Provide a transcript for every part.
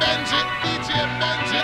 Benji, DJ Benji,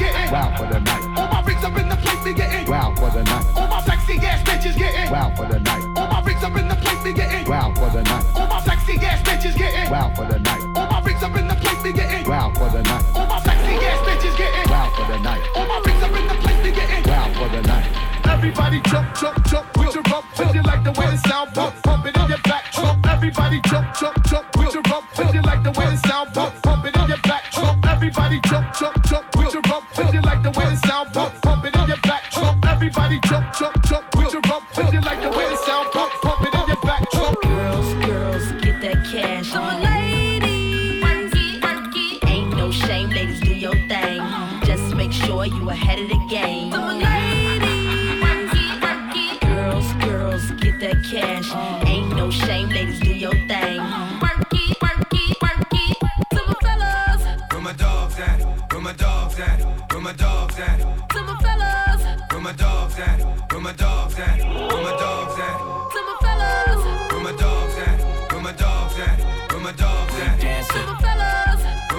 getting Wow for the night. All my freaks up in the place we getting Wow for the night. All my sexy ass bitches getting Wow for the night. All my freaks up in the place we getting Wow for the night. All my sexy ass bitches getting Wow for the night. All my freaks up in the place we getting Wow for the night. All my sexy ass bitches getting Wow for the night. All my freaks up in the place we getting Wow for the night. Everybody jump, jump, jump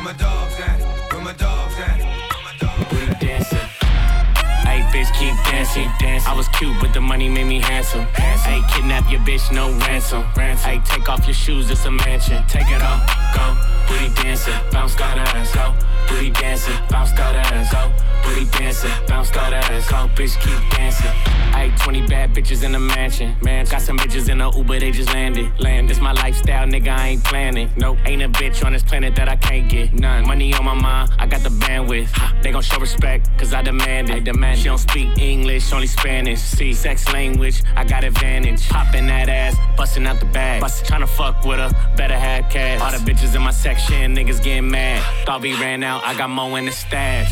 Where my dogs at? Where my dogs at? Where dancing. Hey, bitch, keep dancing. I was cute, but the money made me handsome. Hey, kidnap your bitch, no ransom. Hey, take off your shoes, it's a mansion. Take it off, go. Booty dancing, bounce that ass, go. Booty dancing, bounce that ass, go. Booty dancing, bounce that ass, go. Bitch, keep dancing. Hey, 20 bad bitches in the mansion. Man, got some bitches in a Uber, they just landed. Land, this my lifestyle, nigga, I ain't planning. Nope, ain't a bitch on this planet that I can't get. None. Money on my mind, I got the bandwidth. They gon' show respect, cause I demand it. I demand she don't speak English, only Spanish. See, sex language, I got advantage. Popping that ass, busting out the bag. Bust, tryna fuck with her, better have cash. All the bitches in my section, niggas getting mad. Thought we ran out, I got more in the stash.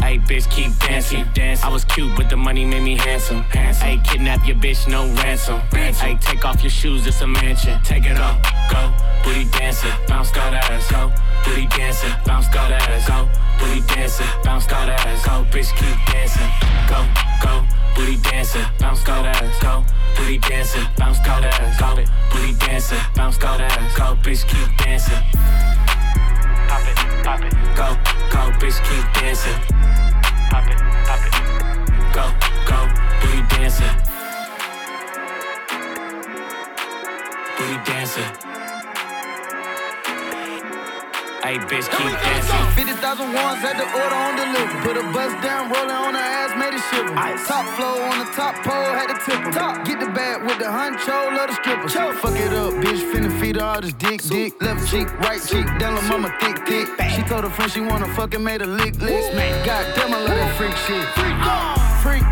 Hey, bitch, keep dancing. I was cute, but the money made me handsome. Hey, kidnap your bitch, no ransom. Hey, take off your shoes, it's a mansion. Take it off, go. Booty dancing, bounce that ass, go. Booty dancing, bounce that ass, go. Booty dancing, bounce that ass, go. Bitch, keep dancing, go, go. Booty dancing, bounce that ass, go. Booty dancing, bounce that ass, go. Booty dancing, bounce that ass, go. Bitch, keep dancing. Pop it, pop it, go, go. Bitch, keep dancing. Pop it, pop it, go. Booty dancing. Booty dancing. Hey, bitch, keep dancing. 50,000 ones had the order on delivery. Put a bus down, rolling on her ass, made it shiver. Top flow on the top pole, had to tip 'em. Get the bag with the honcho, love the stripper. Fuck it up, bitch, finna feed her all this dick, dick. Left cheek, right cheek, down on mama thick, thick. She told her friend she wanna fuck and made a lick, lick. God damn, I love that freak shit. Freak, freak,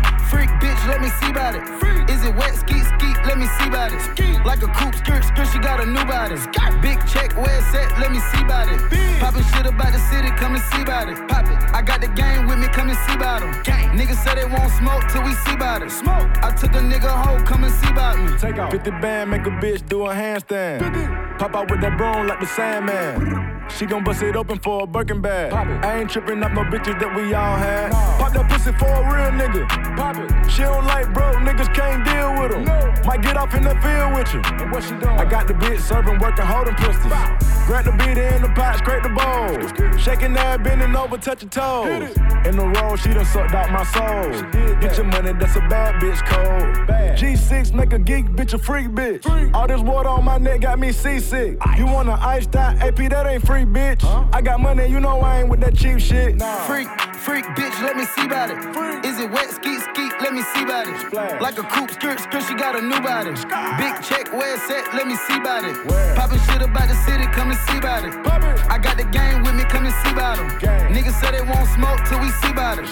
got a new. Big check, where it's at, let me see about it. Poppin' shit about the city, come and see about it. Pop it, I got the game with me, come and see about 'em. Niggas say they won't smoke till we see about it. Smoke, I took a nigga hoe, come and see about me. Take off. 50 band, make a bitch do a handstand. Pop out with that broom like the Sandman. She gon' bust it open for a Birkin bag. I ain't tripping up no bitches that we all had. Pop that for a real nigga. Pop it. She don't like broke niggas, can't deal with them. Might get off in the field with you. what she doing? I got the bitch serving, working, holding pistols. Grab the beat in the pot, scrape the bowl. Shaking that, bending over, touch your toes. In the roll, she done sucked out my soul. Get your money, that's a bad bitch code. G6 make a geek bitch a freak bitch. All this water on my neck got me seasick. You want an ice out AP, that ain't free, bitch. I got money, you know I ain't with that cheap shit. Freak, freak, bitch, let me see about it. Is it wet, skeet, skeet, let me see about it. Like a coupe, skirt, skirt, she got a new body. Big check, where it's at, let me see about it. Where? Poppin' shit about the city, come and see about it. Pop it. I got see about him. Niggas say they won't smoke till we see about it.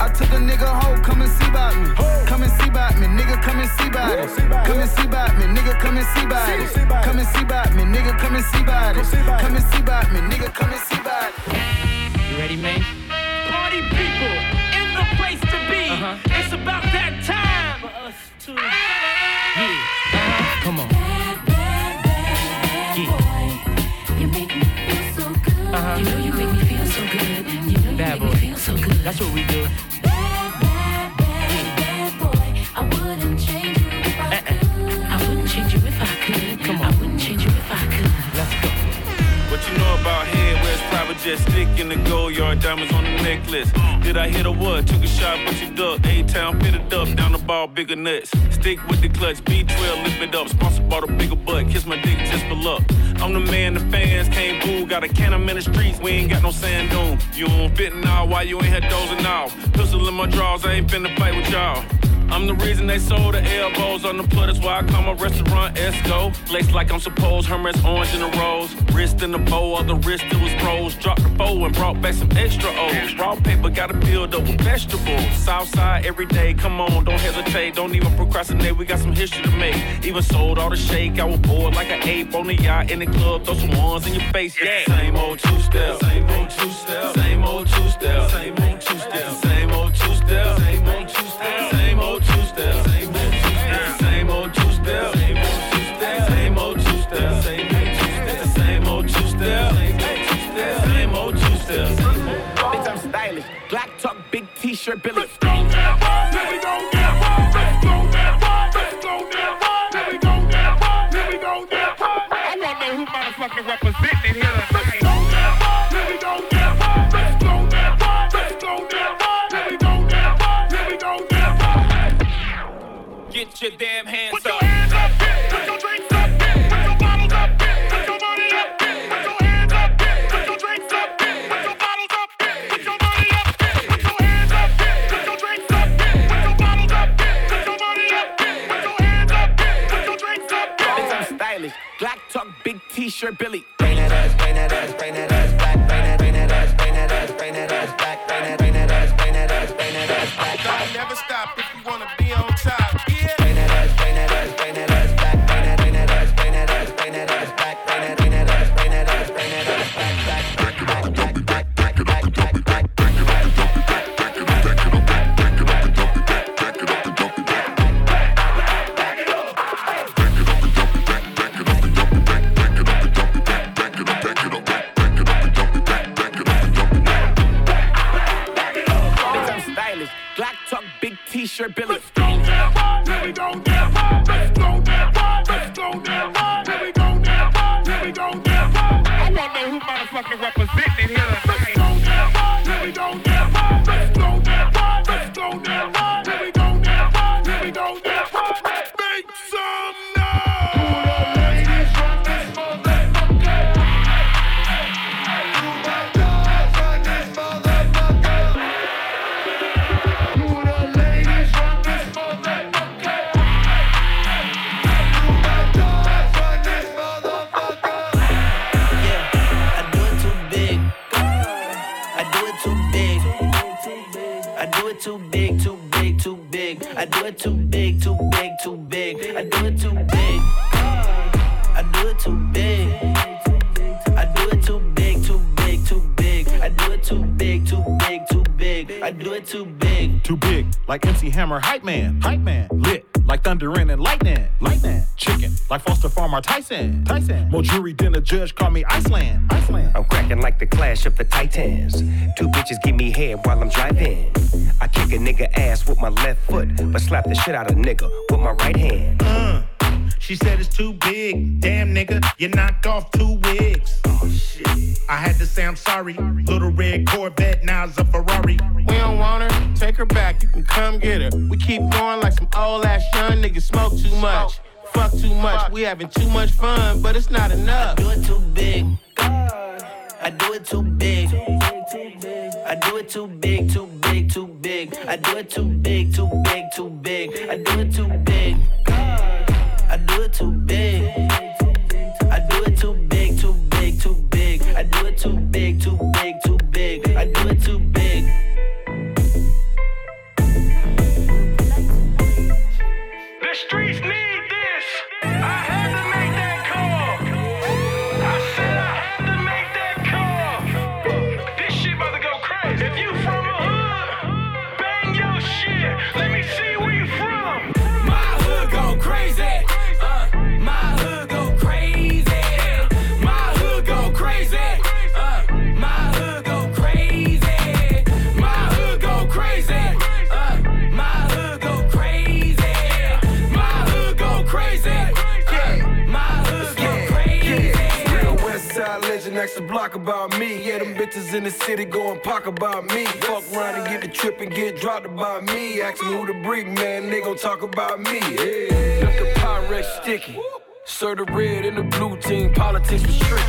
I took a nigga hoe, come and see about me. Come and see about me, nigga, come and see about it. Come and see about me, nigga, come and see about it. Come and see about me, nigga, come and see about it. Come and see about me, nigga, come and see about it. You ready, man? Party people in the place to be. It's about that time for us to. Yeah. Come on. You make me feel so good. Uh-huh. You know you make me feel so good. You know you Bad make me feel so good. That's what we do. Bad, bad, bad, bad boy. I wouldn't change you if I uh-uh. could. I wouldn't change you if I could. Come I on. wouldn't change you if I could. Let's go. What you know about head? Jet stick in the gold yard? Diamonds on the necklace. Did I hit a what? Took a shot, but you duck. A town fitted up, down the ball, bigger nuts. Stick with the clutch, B12, lift it up. Sponsored by the bigger butt. Kiss my dick just for luck. I'm the man the fans can't boo. Got a can in the streets, we ain't got no sand dune. You don't fit now, why you ain't had dozing off? Pistol in my drawers, I ain't finna fight with y'all. I'm the reason they sold the elbows on the. That's why I call my restaurant Esco. Laced like I'm supposed, Hermes orange in the rose. Wrist in the bow, of the wrist it was pros. Dropped the foe and brought back some extra O's. Raw paper, gotta build up with vegetables. Southside every day, come on, don't hesitate. Don't even procrastinate, we got some history to make. Even sold all the shake, I was bored like an ape on the yacht in the club. Throw some ones in your face, yeah. Same old two step, same old two step, same old two step, same old two step, same old two step, same old two t-shirt, Billy. Let's go I wanna know who motherfucking here Get your damn hands up. Tyson, Tyson. More jury than a judge, call me Iceland, Iceland. I'm cracking like the clash of the titans. Two bitches give me head while I'm driving. I kick a nigga ass with my left foot, but slap the shit out of nigga with my right hand. Uh, she said it's too big. Damn nigga, you knocked off two wigs. Oh shit. I had to say I'm sorry. Too much, we having too much fun, but it's not enough. I do it too big. I do it too big. I do it too big, too big, too big. I do it too big, too big, too big. I do it too big. I do it too big. I do it too big, too big, too big. I do it too big, too big, too block about me. Yeah, them bitches in the city going pock about me. Fuck around and get the trip and get dropped about me. Ask them who the brick man, they gon' talk about me. Yeah. Left the Pyrex sticky. Serve the red and the blue team, politics was tricky.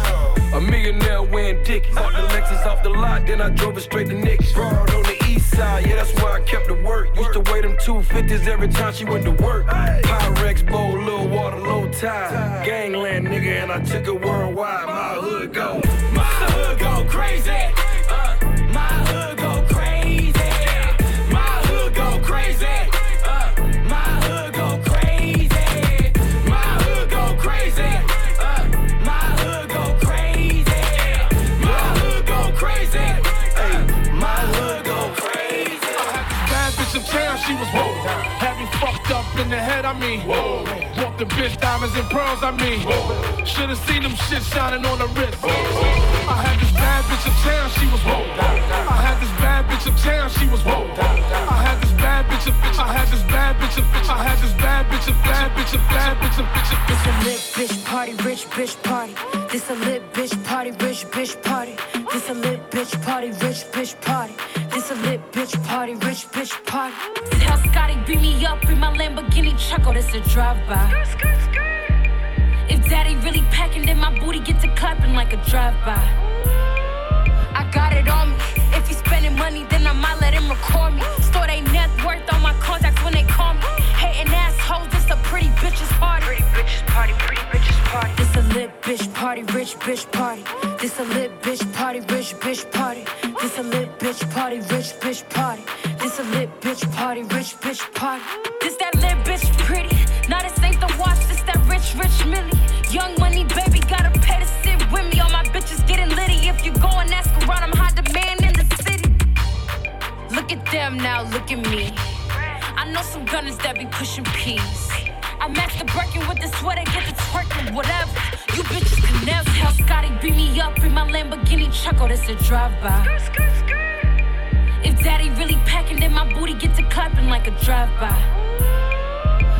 A millionaire wearing dickies. Bought the Lexus off the lot, then I drove it straight to Nick's. Fraud on the east side, yeah, that's why I kept the work. Used to weigh them 250s every time she went to work. Pyrex bowl, little water, low tide. Gangland nigga, and I took it worldwide. My hood go. In the head, I mean. Whoa. Bought the bitch diamonds and pearls, I mean. Whoa. Should've seen them shit shining on the wrist. I had this bad bitch in town, she was whoa. I had this bitch in town, she was whoa. I had this bad bitch in bitch. I had this bad bitch in bitch. I had this bad bitch in bad bitch in bad bitch in bitch in This a lit bitch party, rich bitch party. This a lit bitch party, rich bitch party. This a lit bitch party, rich bitch party. This a lit bitch party, rich bitch party. Tell Scotty beat me up in my Lamborghini truck, oh, this a drive-by. If daddy really packing, then my booty get to clapping like a drive-by. I got it spending money, then I might let him record me. Store they net worth on my contacts when they call me. Hating assholes, this a pretty bitches party. Pretty bitches party, pretty bitches party. This a lit bitch party, rich bitch party. This a lit bitch party, rich bitch party. This a lit bitch party, rich bitch party. This a lit bitch party, rich bitch party. This that lit bitch pretty. Now this ain't the watch, this that rich, rich Millie. Young money, baby, gotta pay to sit with me. All my bitches getting litty. If you go and ask around, I'm them now, look at me. I know some gunners that be pushing peas. I match the Birkin with the sweater, get the twerking, whatever. You bitches can never tell Scotty beat me up in my Lamborghini truck, oh, this a drive-by. If daddy really packing, then my booty get to clapping like a drive-by.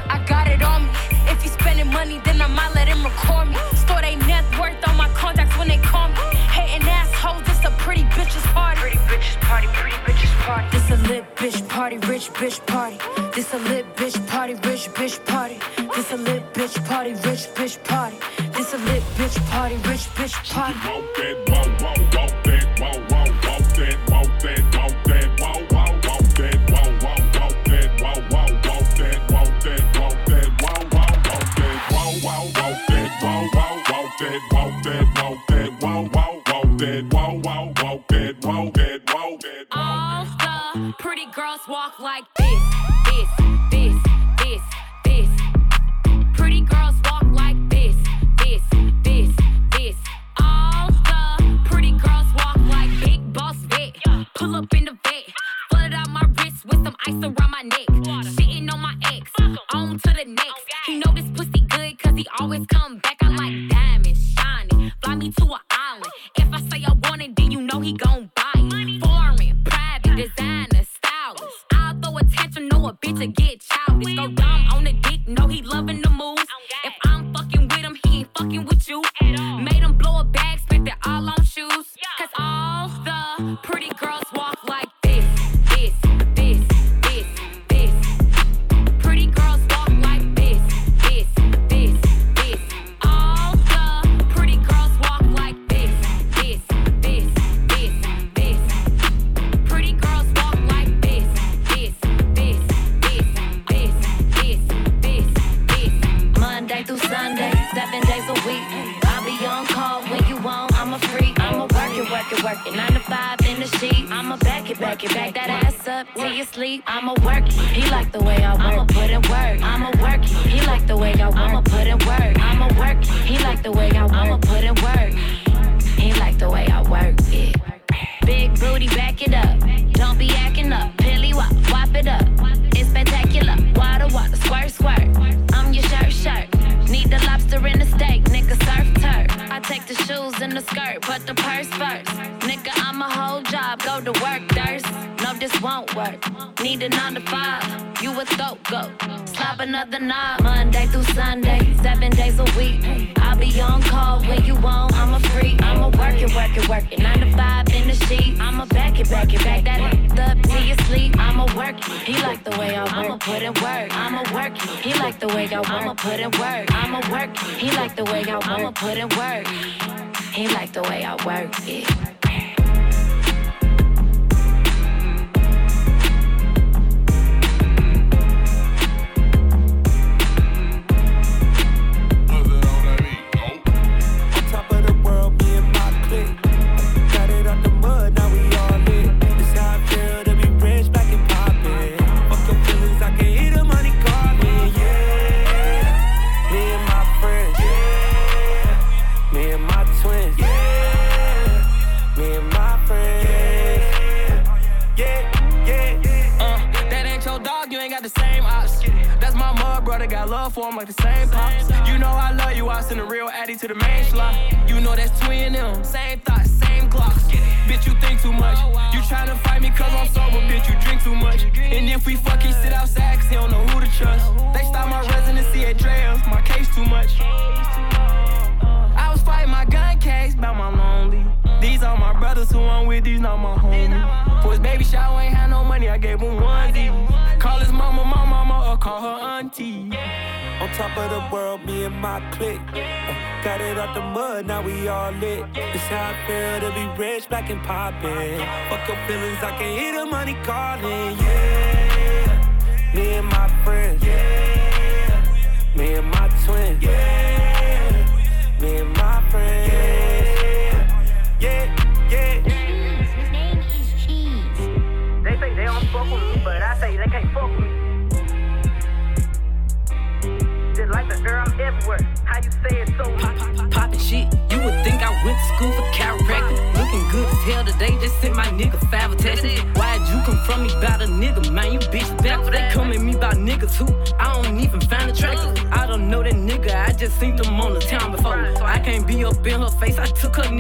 I got it on me. If he's spending money, then I might let him record me. Store they net worth on my contacts when they call me. Hating assholes, this a pretty bitches party. Pretty bitches party, pretty bitches party. This lit bitch party, rich bitch party. This a lit bitch party, rich bitch party. This a lit bitch party, rich bitch party. This a lit bitch party, rich bitch party. Like purse first. Nigga, I'm a whole job, go to work, thirst. No, this won't work. Need a nine to five, you a throat go. Slap another knob, Monday through Sunday, seven days a week. I'll be on call when you want. I'm a freak, I'm a work, you working. Nine to five in the sheet. I'ma back it, back it, back that up till you sleep. I'ma work it. He like the way I work. I'ma put in work. I'ma work it. He like the way I work. I'ma put in work. I'ma work it. He like the way I work. I'ma put in work. He like the way I work it. Love for him like the same pops. You know I love you, I send a real addy to the main slot. You know that's twin them, same thoughts, same clocks. Bitch, you think too much. You tryna fight me cause I'm sober, bitch, you drink too much. And if we fuck, he sit outside cause he don't know who to trust. They stop my residency at Dre's, my case too much. I was fighting my gun case about my lonely. These are my brothers who I'm with, these not my homies. For his baby shower, ain't had no money, I gave him one. Call his mama, my mama, or call her auntie. On top of the world, me and my clique. Got it out the mud, now we all lit. This how I feel to be rich, black and poppin'. Fuck your feelings, I can hear the money calling. Yeah, me and my friends. Yeah, me and my twins. Yeah,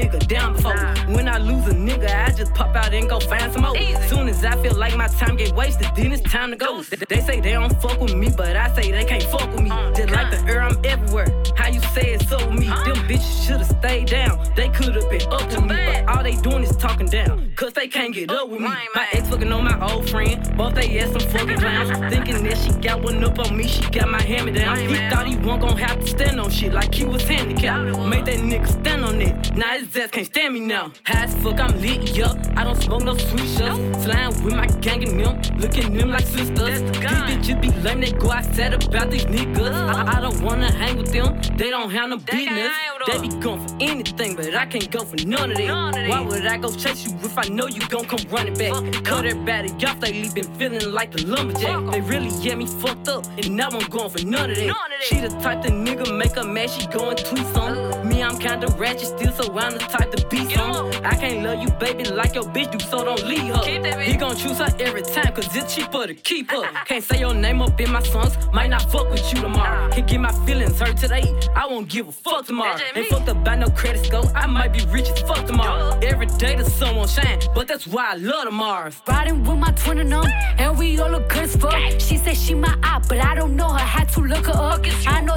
nigga down before. When I lose a nigga, I just pop out and go find some more. Soon as I feel like my time get wasted, then it's time to go. They- say they don't fuck with me, but I say they can't fuck with me. Just like the air, I'm everywhere. How you say it so with me? Them bitches should've stayed down. They could've been up to me, but all they doing is talking down. Cause they can't get up with me. My ex fucking on my old friend. Both they ass some fucking clowns. Thinking that she got one up on me, she got my hammer down. He thought he wasn't gonna have to stand on shit like he was handicapped. Made that nigga stand on it. Now his ass can't stand me now. High as fuck, I'm lit, yup. I don't smoke no sweet shots. Slime with my gang and them. Looking them like sisters. These bitches be lame, they go outside about these niggas. I, I don't wanna hang with them. They don't have no business. They be going for anything, but I can't go for none of that. Why would I go chase you if I know you gon' come running back? Cut everybody off, they been feeling like the lumberjack. They really get me fucked up, and now I'm going for none of that. She the type the nigga make her mad, she going tweet on. Me, I'm kinda ratchet still, so I'm the type to be some. I can't love you, baby, like your bitch do, so don't leave her. He gon' choose her every time, cause it's cheaper to keep her. Can't say your name up in my songs, might not fuck with you tomorrow. Can get my feelings hurt today, I won't give a fuck tomorrow. Ain't fucked up by no credit score, I might be rich as fuck tomorrow. Every day the sun won't shine, but that's why I love tomorrow. Riding with my twin and them, and we all look good as fuck. She said she my op, but I don't know her. Had to look her up. I know that I'm rich,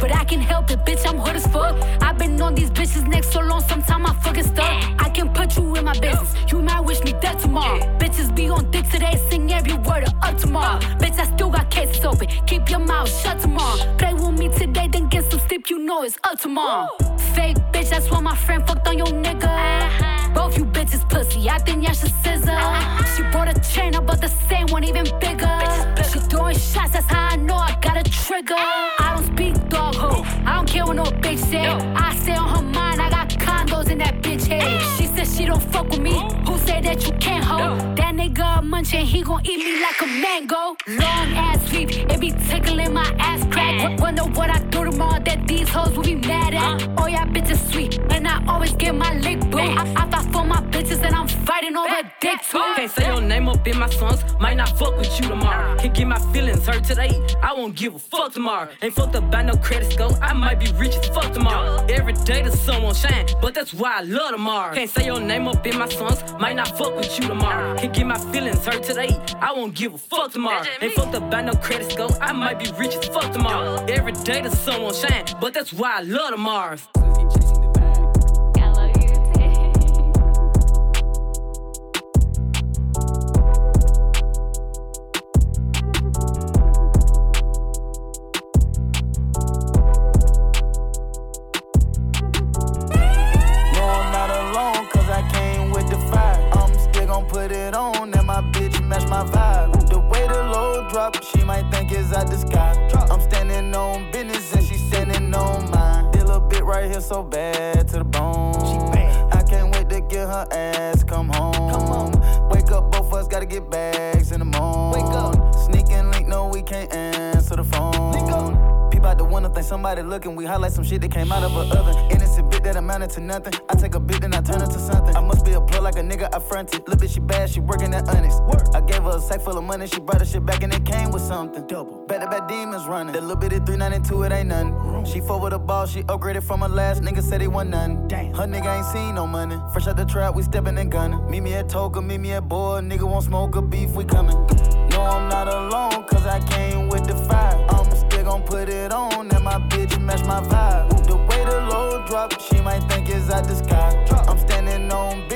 but I can help it, bitch. I'm hood as fuck. I've been on these bitches neck so long, sometimes I fucking stuck. I can put you in my business. You might wish me dead tomorrow. Bitches be on dick today, sing every word of up tomorrow. Bitch, I still got cases open. Keep your mouth shut tomorrow. Play with me today, You know it's up tomorrow. Fake bitch, that's why my friend fucked on your nigga. Both you bitches pussy, I think y'all should scissor. She bought a chain, I bought the same one, even bigger. She throwing shots, that's how I know I got a trigger. I don't speak dog ho, I don't care what no bitch say. I stay on her mind, I got condos in that bitch head. She said she don't fuck with me, who said that you can't hold? That nigga a munchin', he gon' eat me like a mango. Long ass sleep, it be tickling my ass crack. W- Wonder what I do tomorrow that these hoes will be mad at. Uh. Oh, yeah, bitches sweet, and I always get my lick boo. I, I fight for my bitches, and I'm fighting over dick too. Can't say your name up in my songs, might not fuck with you tomorrow. Can't get my feelings hurt today, I won't give a fuck tomorrow. Ain't fucked up by no credit score, I might be rich as fuck tomorrow. Every day the sun won't shine, but that's why I love tomorrow. Can't say your name up in my songs, might not fuck with you tomorrow. Can't get my feelings hurt today, I won't give a fuck tomorrow. Ain't fucked up by no credit score, I might be rich as fuck tomorrow. Every day the sun won't shine, but that's why I love the tomorrow. feel so bad to the bone. I can't wait to get her ass come home. Come on. Wake up, both of us gotta get bags in the morning. Wake up. Sneak and link, no, we can't answer the phone. Peep out the window, think somebody looking. We highlight some shit that came out of a oven. Innocent that amounted to nothing. I take a bit, then I turn it to something. I must be a plug like a nigga I fronted. Little bitch, she bad, she working at Onyx. I gave her a sack full of money, she brought her shit back and it came with something. Double. Back to back demons running. That little bit of 392, it ain't nothing. She fought with a ball, she upgraded from her last nigga, said he wasn't none. Damn. Her nigga ain't seen no money. Fresh out the trap, we stepping and gunning. Meet me at Toga, meet me at Boy. Nigga won't smoke a beef, we coming. No, I'm not alone, cause I came with the fire. I'm still gon' put it on, and my bitch match my vibe. She might think it's out the sky. I'm standing on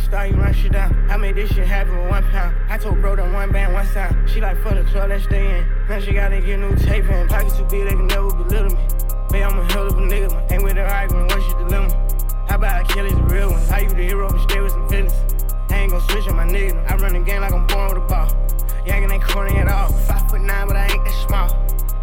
Star, you run shit down. I made this shit happen with one pound. I told bro that one band, one sound. She like, for the club, let's stay in. Now she gotta get new tape in. Pockets too big, they can never belittle me. Babe, I'm a hell of a nigga, man. Ain't with her arguing, what's your dilemma? How about Achilles, the real one? How you the hero, but stay with some feelings? I ain't gon' switch on my nigga. I run the game like I'm born with a ball. Yanking ain't corny at all. Five foot nine, but I ain't that small.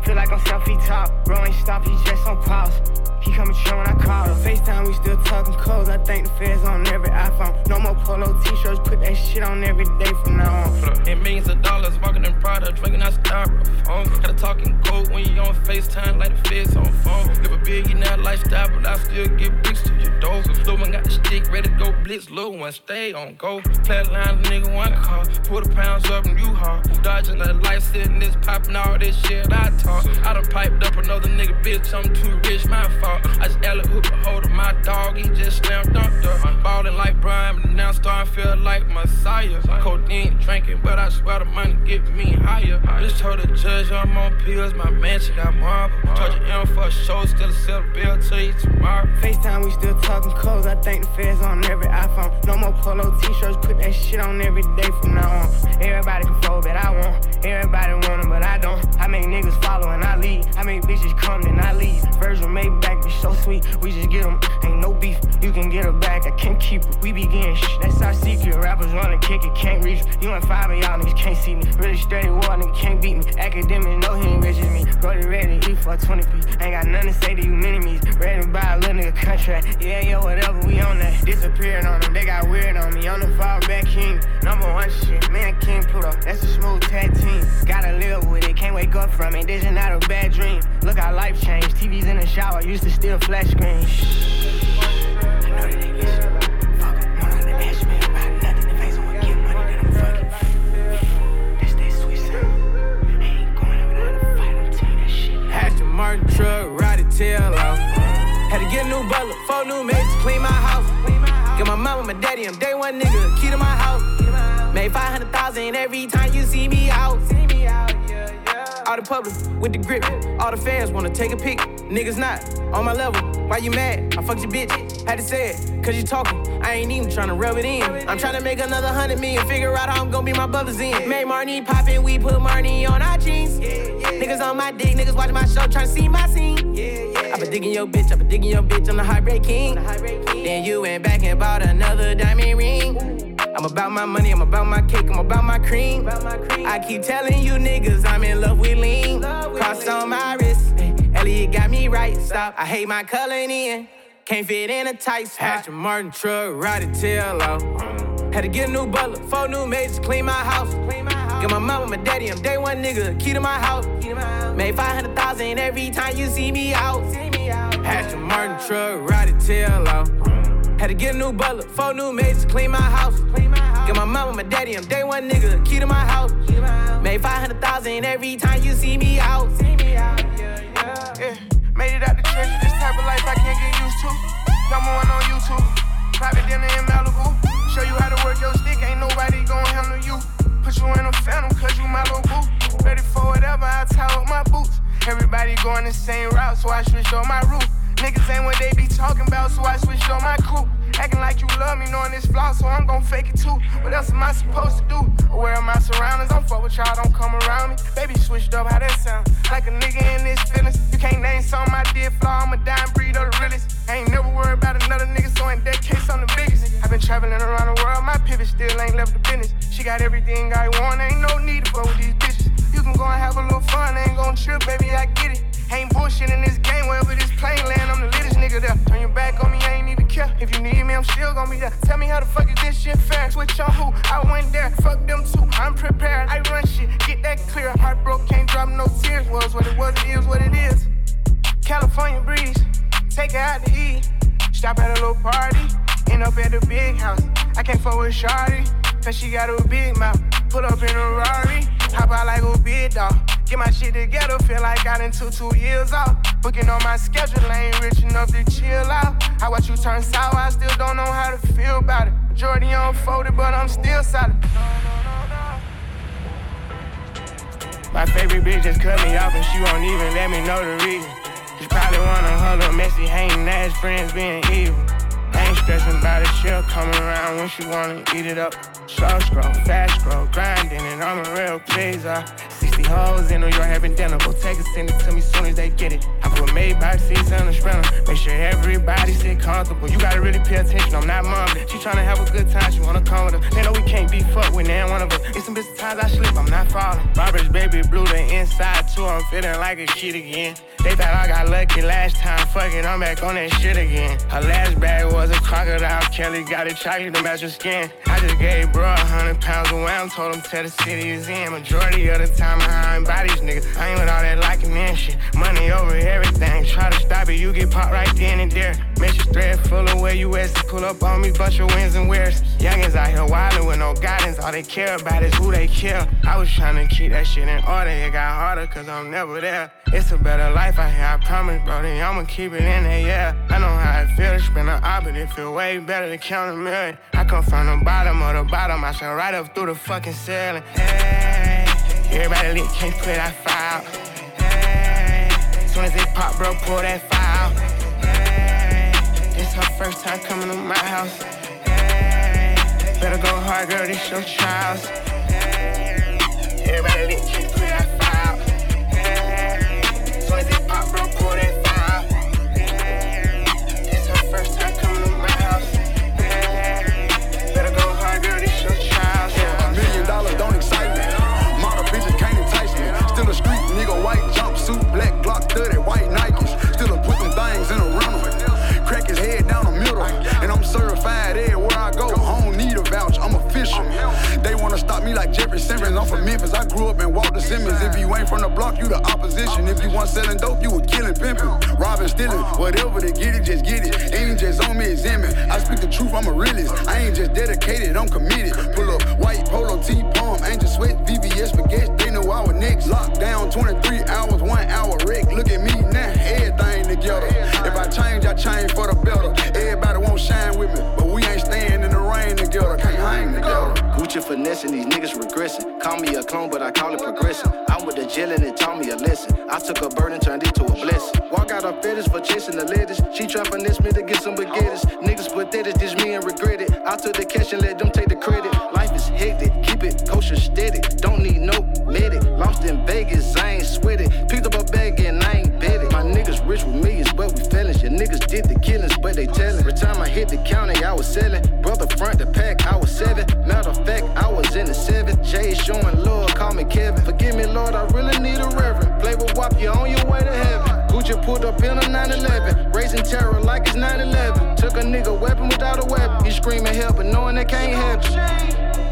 Feel like I'm selfie top. Bro ain't stop, he just on pause. He coming chill when I call him. FaceTime, we still talking codes. I think the feds on every iPhone. No more polo t-shirts, put that shit on every day from now on. And millions of dollars walking in Prada, drinking out styrofoam. Gotta talking code when you on FaceTime like the feds on phone. Live a billionaire lifestyle, but I still get bricks to your door. Lil' one got the stick, ready to go blitz. Lil' one stay on go. Flatline, nigga, one car. Put the pounds up and you hard. Dodging the life, sitting this popping all this shit I talk. I done piped up another nigga, bitch. I'm too rich, my fault. I just alley hoop a hold of my dog, he just slammed up there. Ballin' like Brian, but now I'm starting feel like Messiah. Codeine drinking, but I swear the money get me higher. Just told the judge I'm on pills, my mansion got marble. Charge an M for a show, still a sell bill to you tomorrow. FaceTime, we still talking codes. I think the feds on every iPhone. No more polo t-shirts, put that shit on every day from now on. Everybody can fold, but I won't. Everybody want 'em, but I don't. I make niggas follow and I lead. I make bitches come and I leave. Virgil made back, be so sweet. We just get 'em, ain't no beef. You can get her back, I can't keep her. We begin shh, that's our secret. Rappers wanna kick it, can't reach. You and five of y'all niggas can't see me. Really straight war, nigga can't beat me. Academic, no, he ain't rich as me. Brody ready eat for 20 p. Ain't got nothing to say to you, mini-me's. Ready to buy a little nigga contract. Yeah, yeah, whatever, we on that. Disappeared on them, they got weird on me. On the fall back king. Number one shit, man, King Pluto. That's a smooth tag team. Gotta live with it, can't wake up from it. This is not a bad dream. Look how life changed. TV's in the shower, used to steal flash screens. I know that get money, I'm sweet without a Martin truck, ride the tail off. Uh, had to get a new butler, four new to clean my house. Get my mama, my daddy, I'm day one nigga, key to my house. Made 500,000 every time you see me out. All the public with the grip. All the fans wanna take a pic. Niggas not on my level. Why you mad? I fucked your bitch. Had to say it, cause you talking. I ain't even tryna rub it in. I'm tryna make another hundred million. Figure out how I'm gonna be my brothers in. Made Marnie poppin', we put Marnie on our jeans. Niggas on my dick, niggas watching my show, tryna see my scene. I been digging your bitch, I been digging your bitch, I'm the heartbreak king. Then you went back and bought another diamond ring. I'm about my money, I'm about my cake, I'm about my cream. I keep telling you niggas I'm in love with lean. Cross on my wrist, eh, Elliot got me right. Stop, I hate my color in. Can't fit in a tight spot. Aston Martin truck, ride it tail out. Uh, had to get a new butler, four new maids to clean my house. Get my mama, and my daddy, I'm day one nigga, key to my house. Made 500,000 every time you see me out. Aston Martin truck, ride it tail out. Uh, had to get a new butler, four new maids to clean my house. Get my mama, and my daddy, I'm day one nigga, key to my house. Made 500,000 every time you see me out. Yeah, made it out the treasure. This type of life I can't get used to. Number one on YouTube. Private dinner in Malibu. Show you how to work your stick. Ain't nobody gon' handle you. Put you in a phantom, cause you my little boo. Ready for whatever, I tie up my boots. Everybody going the same route, so I switched on my route. Niggas ain't what they be talking about, so I switched on my crew. Acting like you love me, knowing this flaw, so I'm gon' fake it too. What else am I supposed to do? Aware of my surroundings, I'm fuck with y'all, don't come around me. Baby switched up, how that sound? Like a nigga in this feelings. You can't name something I did flaw, I'm a dime breed of the realest. I ain't never worried about another nigga, so in that case, I'm the biggest. I've been traveling around the world, my pivot still ain't left the business. She got everything I want, ain't no need to fuck with these bitches. You can go and have a little fun, ain't gon' trip, baby, I get it. Ain't bullshit in this game, wherever this plane land, I'm the latest nigga there. Turn your back on me, I ain't even care. If you need me, I'm still gon' be there. Tell me how the fuck is this shit fair? Switch on who? I went there, fuck them too, I'm prepared. I run shit, get that clear. Heart broke, can't drop no tears. Was what it was, it is what it is. California breeze, take her out to eat. Stop at a little party, end up at the big house. I can't fuck with Shawty, cause she got a big mouth. Pull up in a Rari, hop out like a big dog. Get my shit together, feel like I done took two years off. Booking on my schedule, ain't rich enough to chill out. I watch you turn sour, I still don't know how to feel about it. Majority unfolded, but I'm still solid. My favorite bitch just cut me off and she won't even let me know the reason. She probably wanna hold up messy, hating ass friends being evil. Stressing about it, she'll come around when she wanna eat it up. Slow scroll, fast scroll, grinding, and I'm a real pleaser. 60 hoes in New York having dinner, go take it, send it to me soon as they get it. I Maybach seats the sprinter, make sure everybody sit comfortable. You gotta really pay attention, I'm not mom. She tryna have a good time, she wanna come with her. They know we can't be fucked with, now one of us. It's some bitch times I slip, I'm not falling. Robert's baby blue, the inside too, I'm feeling like a shit again. They thought I got lucky last time, fuck it, I'm back on that shit again. Her last bag was a crocodile, Kelly got it chocolate to match her skin. I just gave bro a hundred pounds away, I'm told him tell the city is in. Majority of the time I ain't these niggas, I ain't with all that liking and shit. Money over everything, try to stop it, you get popped right then and there. Message thread full of where you at, to pull up on me, bunch of wins and wears. Youngins out here wildin' with no guidance, all they care about is who they kill. I was trying to keep that shit in order, it got harder cause I'm never there. It's a better life out here, I promise, brody, I'ma keep it in there, yeah. I know how it feel to spend an op, but it feel way better to count a million. I come from the bottom of the bottom, I shall right up through the fucking ceiling. Hey, everybody can't put that fire. Soon as it pop, bro, pull that fire out. It's her first time coming to my house. Better go hard, girl, this your trials. Everybody can't put that fire out. Soon as it pop, bro, pull that like Jeffrey Simmons. I'm from Memphis. I grew up in Walter Simmons. If you ain't from the block, you the opposition. If you want selling dope, you were killing pimping. Robbing, stealing, whatever they get it, just get it. Ain't just on me, me. I speak the truth, I'm a realist. I ain't just dedicated, I'm committed. Pull up white polo T palm, Angel Sweat, VVS spaghetti. They know I was next. Locked down 23 hours, one hour wreck. Look at me now, everything together. If I change, I change for the better. Everybody won't shine with me, but we ain't staying in the rain together. Can't hang together. Gucci finessing these progressing. Call me a clone, but I call it progression. I'm with to jail and it taught me a lesson. I took a burden, turned it to a blessing. Walk out of fetish for chasing the lettuce. She try finesse me to get some baguettes. Niggas pathetic, this me and regret it. I took the cash and let them take the credit. Life is hectic, keep it kosher steady. Don't need no medic. Lost in Vegas, I ain't sweaty. Picked up a bag and I ain't bet. My niggas rich with millions, but we felons. Your niggas did the killings, but they tellin'. Every time I hit the county, I was selling. Brother front the pack, I was seven. Play with WAP, you on your way to heaven. Gucci pulled up in a 911, raising terror like it's 911. Took a nigga weapon without a weapon. He screaming help, but knowing they can't help.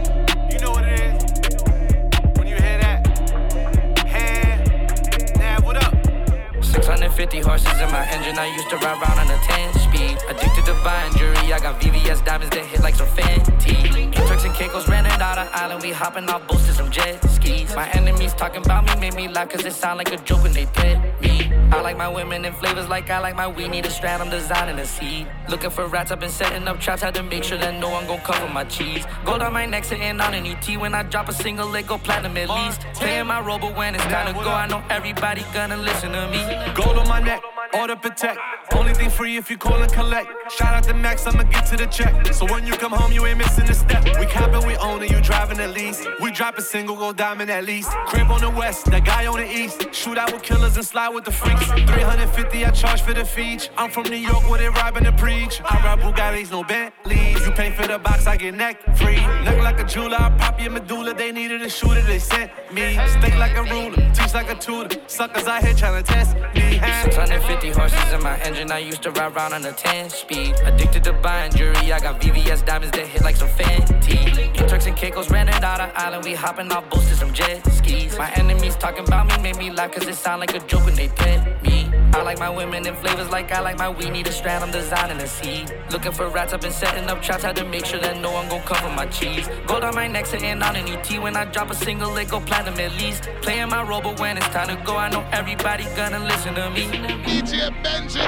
650 horses in my engine. I used to ride around on a 10 speed. Addicted to buying jewelry. I got VVS diamonds that hit like some Fenty. Turks and Caicos rented out an island. We hopping off boats to some jet skis. My enemies talking about me made me laugh cause it sound like a joke when they dead me. I like my women in flavors like I like my weed. Need a strand, I'm designing a seed. Looking for rats, I've been setting up traps. Had to make sure that no one gon' cover my cheese. Gold on my neck, sitting on an ET. When I drop a single, it go platinum at least. Playing my role, but when it's time to go, I know everybody gonna listen to me. Gold on my neck, order protect. Only thing free if you call and collect. Shout out to Max, I'ma get to the check. So when you come home, you ain't missing a step. We copping, we own it, you driving at least. We drop a single, go diamond at least. Crib on the west, that guy on the east. Shoot out with killers and slide with the freaks. 350, I charge for the feature. I'm from New York, where they robbing the preach. I ride Bugattis, no Bentleys. You pay for the box, I get neck free. Neck like jeweler, I pop your medulla. They needed a shooter, they sent me. Stay like a ruler, teach like a tutor. Suckers out here trying to test me. 650 horses in my engine. I used to ride around on a 10 speed. Addicted to buying jewelry. I got VVS diamonds that hit like some Fenty. Turks and Caicos rented out an island. We hopping off boats to some jet skis. My enemies talking about me made me laugh cause it sound like a joke when they dead me. I like my women in flavors like I like my weed. Need a strand, I'm designing a seed. Looking for rats, I've been setting up traps. Had to make sure that no one gon' cover my cheese. Gold on my neck, sitting on an ET. When I drop a single, it go platinum at least. Playing my role, but when it's time to go, I know everybody gonna listen to me. DJ Benji,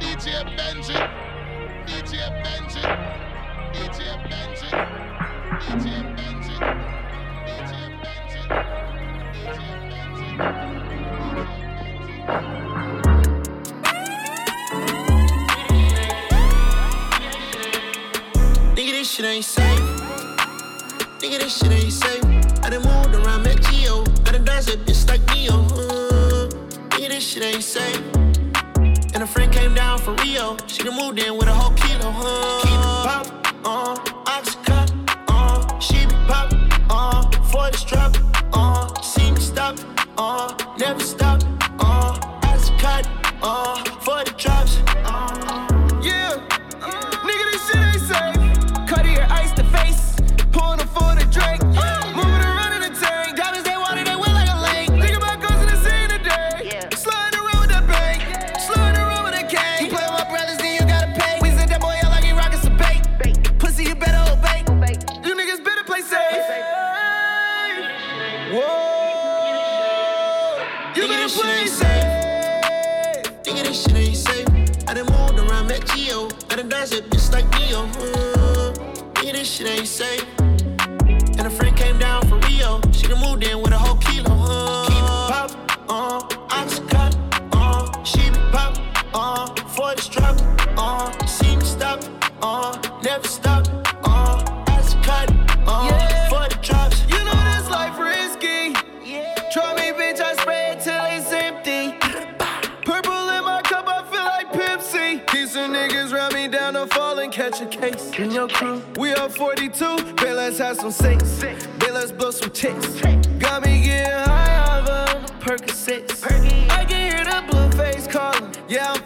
DJ Benji, DJ Benji, DJ Benji, DJ Benji, DJ Benji, DJ Benji. This shit ain't safe. Nigga, this shit ain't safe. I done moved around, met Geo. Got a dance it, bitch like Neo. Uh, nigga, this shit ain't safe. And a friend came down for Rio. She done moved in with a whole kilo. Uh, Keep it pop, uh, oxycut, uh, she be pop, uh, for the strap, uh, see me stop, uh, never stop, uh, oxycut, uh, for the drops, uh. Yeah, them for the drink. Moving around in the tank, diamonds they water they wet like a lake. Think about guns in the scene today. Sliding around with that bank, sliding around with that cane. You play with my brothers, then you gotta pay. We sent that boy out like he rockin' some bait. Pussy, you better obey. You niggas better play safe. Whoa, you better play safe. This shit ain't safe. I done moved around, Geo. A dance it, like Neo. Hmm. Nigga, this shit ain't safe. Never stop, uh, oxycut, uh, for the drops. You know this life risky. Try me, bitch, I spray it till it's empty. Purple in my cup, I feel like Pepsi. These niggas round me down to fall and catch a case. In your crew, we are 42. Bet let's have some sex. Bet let's blow some chicks. Got me getting high off of Percocets. I can hear the blue face calling. Yeah, I'm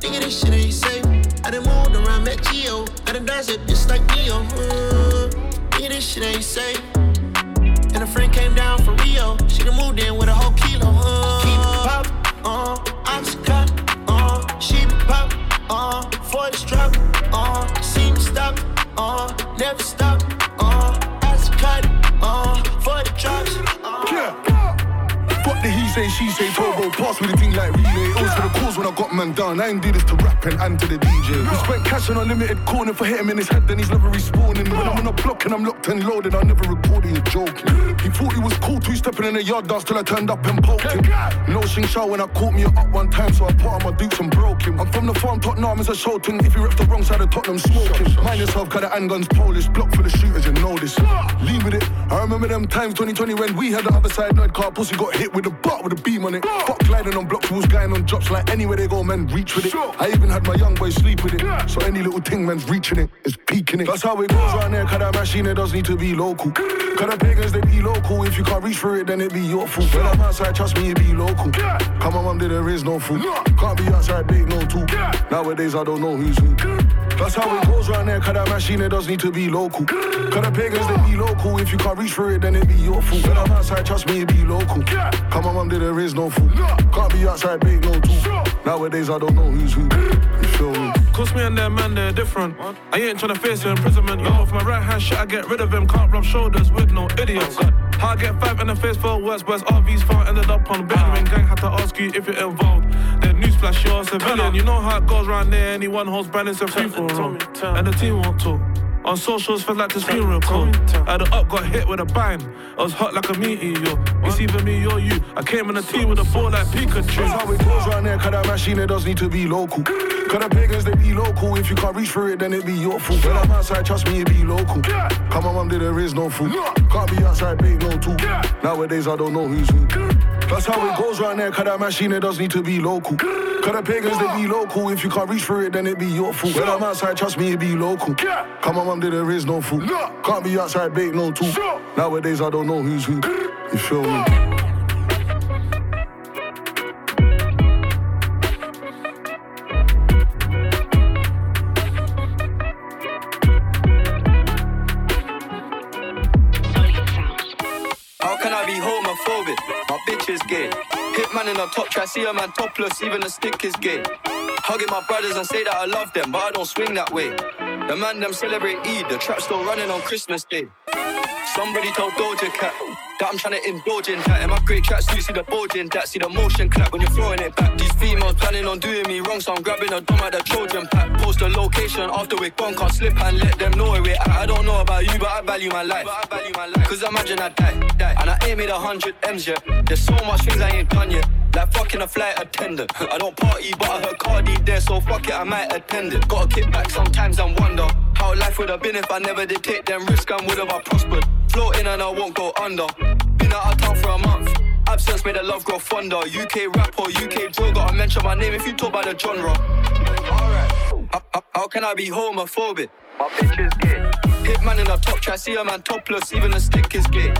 Nigga, this shit ain't safe. I done moved around, met Geo. I done dance it, bitch like Neo. Uh, nigga, this shit ain't safe. And a friend came down for Rio. She done moved in with a whole kilo. Uh, Keep it pop, uh, oxycut, uh, she be pop, uh, for the strap, uh, see me stop, uh, never stop, uh, oxycut, uh, for the drops. Uh, Fuck the he say, she say, turbo pass with a thing like relay. O's for the cause when I got man down. I ain't do this to rapping and to the DJ. We spent cash on unlimited corner for hit him in his head, then he's never respawning. When I'm on a block and I'm locked and loaded, I never recorded a joke. He thought he was cool, two stepping in the yard dance till I turned up and poked him. No shing show when I caught me up one time, so I put on my dukes and broke him. I'm from the farm, Tottenham is a show thing. If you rep the wrong side of Tottenham, smoking. Mind yourself, got the handguns Polish, block full of shooters, you know this. Leave with it. I remember them times 2020 when we had the other side, nerd car pussy got hit with a butt with a beam on it. Fuck gliding on blocks, was going on drops like anywhere they go, man, reach with it. I even had my young boy sleep with it. So any little thing, man's reaching it, is peaking it. That's how it goes around there, cause that machine, it does need to be local. Cause the pagans, they be local. If you can't reach for it, then it be your fault. When I'm outside, trust me, it be local. Yeah. Come on, mum, there is no food. Can't be outside, big no two. Nowadays, I don't know who's who. That's how it goes around there, cause that machine, it does need to be local. Cause the pagans, they be local. If you can't reach for it, then it be your fault. When I'm outside, trust me, it be local. Come on, mum, there is no food. Can't be outside, big no two. Nowadays, I don't know who's who. You feel me? Cause me and them man, they're different. I ain't tryna face your imprisonment. Yo, off my right hand shit, I get rid of him. Can't rub shoulders with no idiots. How I get five in the face for worse, where's RV's far ended up on Benjamin gang. Had to ask you if you're involved. Then newsflash, you're a civilian. You know how it goes round there. Anyone holds brand is a free for. And the team won't talk. On socials, felt like this funeral call. I the up got hit with a bang. I was hot like a meteor. It's either me or you. I came in the team with a ball like Pikachu. That's how it goes around there, cause that machine, it does need to be local. Cause the pagans, they be local. If you can't reach for it, then it be your fault. When I'm outside, trust me, it be local. Come on, mum, there is no food. Can't be outside, big no two. Nowadays, I don't know who's who. That's how it goes around there, cause that machine, it does need to be local. Cause the pagans, they be local. If you can't reach for it, then it be your fault. When I'm outside, trust me, it be local. Come on, mum, there is no food. Can't be outside, big no two. Nowadays, I don't know who's who. You feel me? How can I be homophobic? My bitch is gay. Hitman in a top try, see a man topless, even the stick is gay. Hugging my brothers and say that I love them, but I don't swing that way. The man them celebrate Eid, the trap still running on Christmas Day. Somebody told Doja Cat that I'm trying to indulge in that. In my great tracks, you see the bulging that, see the motion clap when you're throwing it back. These females planning on doing me wrong, so I'm grabbing a dome at the Trojan pack. Post a location after we're gone, can't slip and let them know where we're. I don't know about you, but I value my life. Cause imagine I die, die, and I ain't made a hundred M's yet. There's so much things I ain't done yet. Like fucking a flight attendant. I don't party, but I heard Cardi there, so fuck it, I might attend it. Gotta kick back sometimes and wonder how life would have been if I never did take them risks and would have I prospered. Floating and I won't go under. Been out of town for a month. Absence made the love grow fonder. UK rap or UK drill, gotta mention my name if you talk about the genre. Alright. How can I be homophobic? My bitch is gay. Hitman in the top try, see a man topless, even the stick is gay.